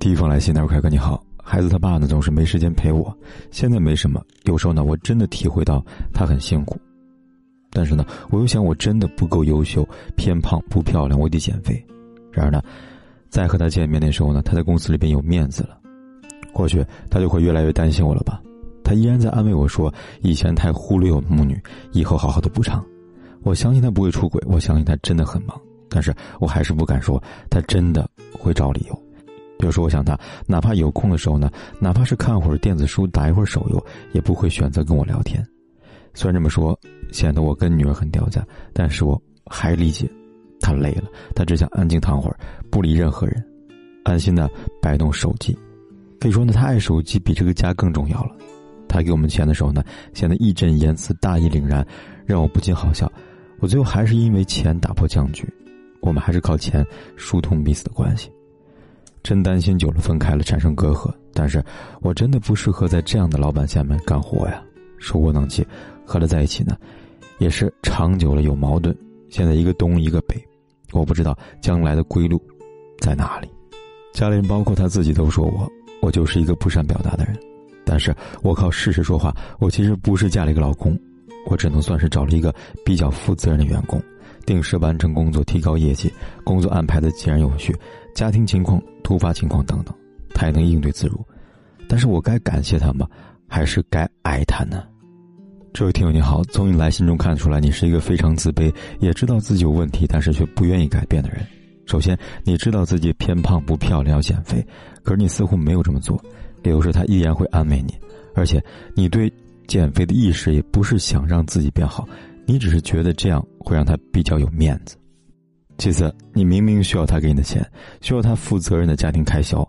第一封来信，他说：“凯哥你好，孩子他爸呢总是没时间陪我，现在没什么，有时候呢我真的体会到他很辛苦，但是呢我又想我真的不够优秀，偏胖不漂亮，我得减肥。然而呢，在和他见面那时候呢，他在公司里边有面子了，或许他就会越来越担心我了吧？他依然在安慰我说，以前太忽略我母女，以后好好的补偿。我相信他不会出轨，我相信他真的很忙，但是我还是不敢说他真的会找理由。”有时候我想他，哪怕有空的时候呢，哪怕是看会儿电子书、打一会儿手游，也不会选择跟我聊天。虽然这么说显得我跟女儿很掉价，但是我还理解，他累了，他只想安静躺会儿，不理任何人，安心的摆动手机。可以说呢，他爱手机比这个家更重要了。他给我们钱的时候呢，显得义正言辞、大义凛然，让我不禁好笑。我最后还是因为钱打破僵局，我们还是靠钱疏通彼此的关系。真担心久了分开了产生隔阂，但是我真的不适合在这样的老板下面干活呀，手窝囊气，和他在一起呢，也是长久了有矛盾。现在一个东一个北，我不知道将来的归路在哪里。家里人包括他自己都说我，我就是一个不善表达的人，但是我靠事实说话。我其实不是嫁了一个老公，我只能算是找了一个比较负责任的员工。定时完成工作，提高业绩，工作安排的井然有序，家庭情况、突发情况等等，他也能应对自如。但是我该感谢他吗？还是该爱他呢？这位听友你好，从你来信中看出来，你是一个非常自卑，也知道自己有问题，但是却不愿意改变的人。首先，你知道自己偏胖不漂亮，要减肥，可是你似乎没有这么做。理由是他依然会安慰你，而且你对减肥的意识也不是想让自己变好。你只是觉得这样会让他比较有面子。其次，你明明需要他给你的钱，需要他负责任的家庭开销，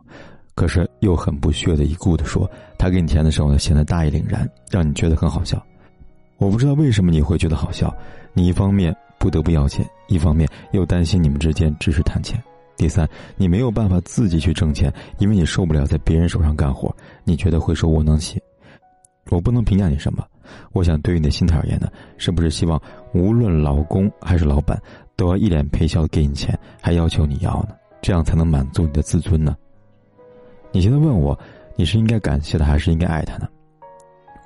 可是又很不屑的一顾的说他给你钱的时候呢，显得大义凛然，让你觉得很好笑。我不知道为什么你会觉得好笑。你一方面不得不要钱，一方面又担心你们之间只是谈钱。第三，你没有办法自己去挣钱，因为你受不了在别人手上干活，你觉得会手窝囊气。我不能评价你什么。我想，对于你的心态而言呢，是不是希望无论老公还是老板，都要一脸陪笑给你钱，还要求你要呢？这样才能满足你的自尊呢？你现在问我，你是应该感谢他，还是应该爱他呢？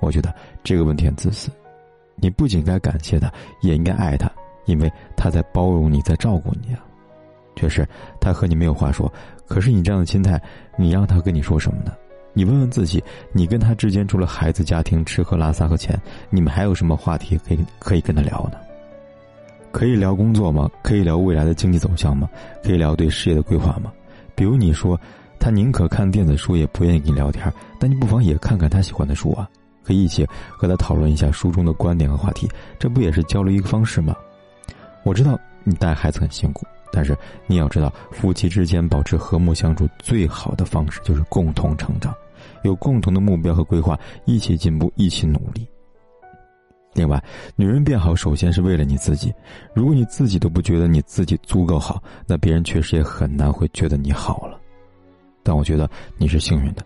我觉得这个问题很自私。你不仅该感谢他，也应该爱他，因为他在包容你，在照顾你啊。确实，他和你没有话说，可是你这样的心态，你让他跟你说什么呢？你问问自己，你跟他之间除了孩子、家庭、吃喝拉撒和钱，你们还有什么话题可以可以跟他聊呢？可以聊工作吗？可以聊未来的经济走向吗？可以聊对事业的规划吗？比如你说，他宁可看电子书也不愿意跟你聊天，但你不妨也看看他喜欢的书啊，可以一起和他讨论一下书中的观点和话题，这不也是交流一个方式吗？我知道你带孩子很辛苦。但是你要知道，夫妻之间保持和睦相处最好的方式就是共同成长，有共同的目标和规划，一起进步，一起努力。另外，女人变好首先是为了你自己。如果你自己都不觉得你自己足够好，那别人确实也很难会觉得你好了。但我觉得你是幸运的，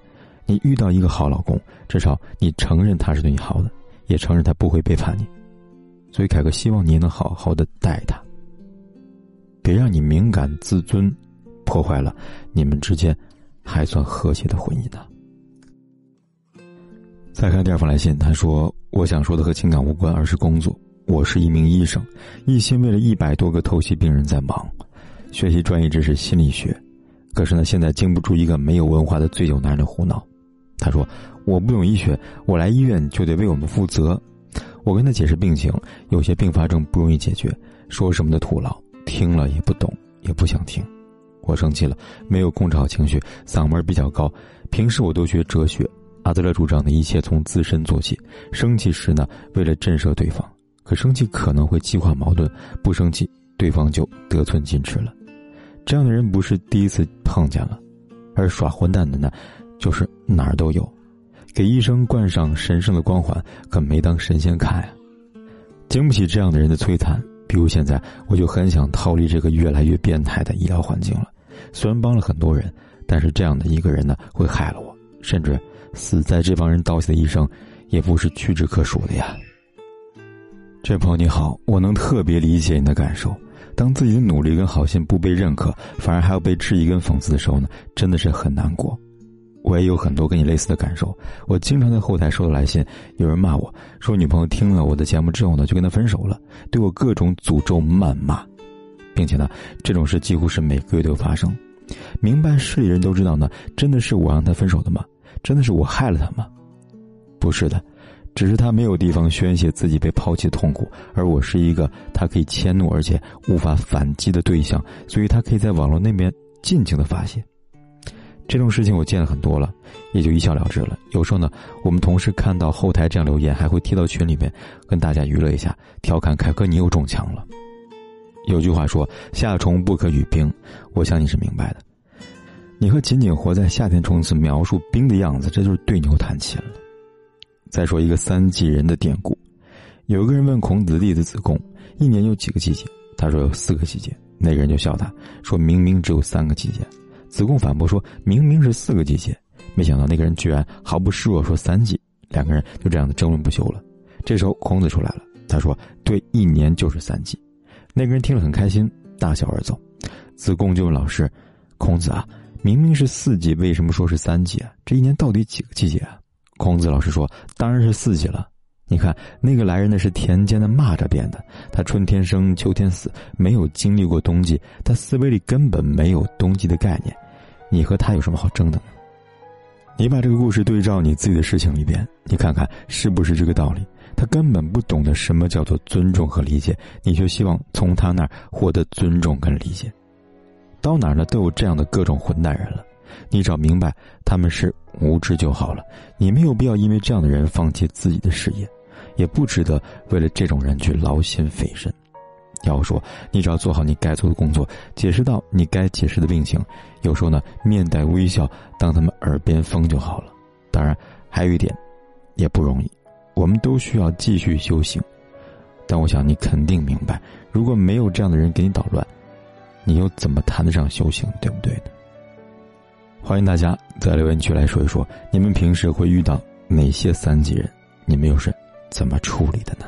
你遇到一个好老公，至少你承认他是对你好的，也承认他不会背叛你。所以，凯哥希望你能好好的待他。别让你敏感自尊破坏了你们之间还算和谐的婚姻呢。再看第二封来信，他说：“我想说的和情感无关，而是工作。我是一名医生，一心为了一百多个透析病人在忙，学习专业知识心理学。可是呢，现在经不住一个没有文化的醉酒男人的胡闹。他说：我不懂医学，我来医院就得为我们负责。我跟他解释病情，有些并发症不容易解决，说什么的徒劳。”听了也不懂，也不想听。我生气了，没有控制好情绪，嗓门比较高。平时我都学哲学，阿德勒主张的一切从自身做起。生气时呢，为了震慑对方，可生气可能会激化矛盾；不生气，对方就得寸进尺了。这样的人不是第一次碰见了，而耍混蛋的呢，就是哪儿都有，给医生冠上神圣的光环，可没当神仙看呀。经不起这样的人的摧残。比如现在，我就很想逃离这个越来越变态的医疗环境了。虽然帮了很多人，但是这样的一个人呢，会害了我，甚至死在这帮人刀下的医生，也不是屈指可数的呀。这位朋友你好，我能特别理解你的感受。当自己的努力跟好心不被认可，反而还要被质疑跟讽刺的时候呢，真的是很难过。我也有很多跟你类似的感受。我经常在后台收到来信，有人骂我说，女朋友听了我的节目之后呢，就跟他分手了，对我各种诅咒谩骂，并且呢，这种事几乎是每个月都有发生。明白事理人都知道呢，真的是我让他分手的吗？真的是我害了他吗？不是的，只是他没有地方宣泄自己被抛弃的痛苦，而我是一个他可以迁怒而且无法反击的对象，所以他可以在网络那边尽情的发泄。这种事情我见了很多了，也就一笑了之了。有时候呢，我们同事看到后台这样留言，还会贴到群里面，跟大家娱乐一下，调侃凯哥你又中枪了。有句话说“夏虫不可语冰”，我想你是明白的。你和仅仅活在夏天虫子描述冰的样子，这就是对牛弹琴了。再说一个三季人的典故，有一个人问孔子弟子子贡：“一年有几个季节？”他说：“有四个季节。”那个人就笑他，说明明只有三个季节。子贡反驳说：“明明是四个季节。”没想到那个人居然毫不示弱说三季。两个人就这样的争论不休了。这时候孔子出来了，他说：“对，一年就是三季。”那个人听了很开心，大笑而走。子贡就问老师：“孔子啊，明明是四季，为什么说是三季啊？这一年到底几个季节啊？”孔子老师说：“当然是四季了。你看那个来人的是田间的蚂蚱变的，他春天生，秋天死，没有经历过冬季，他思维里根本没有冬季的概念。”你和他有什么好争的呢？你把这个故事对照你自己的事情里边，你看看是不是这个道理？他根本不懂得什么叫做尊重和理解，你却希望从他那儿获得尊重跟理解。到哪儿呢都有这样的各种混蛋人了，你只要明白他们是无知就好了。你没有必要因为这样的人放弃自己的事业，也不值得为了这种人去劳心费神。要说，你只要做好你该做的工作，解释到你该解释的病情，有时候呢，面带微笑，当他们耳边风就好了。当然，还有一点，也不容易，我们都需要继续修行。但我想你肯定明白，如果没有这样的人给你捣乱，你又怎么谈得上修行，对不对呢？欢迎大家在留言区来说一说，你们平时会遇到哪些三级人，你们又是怎么处理的呢？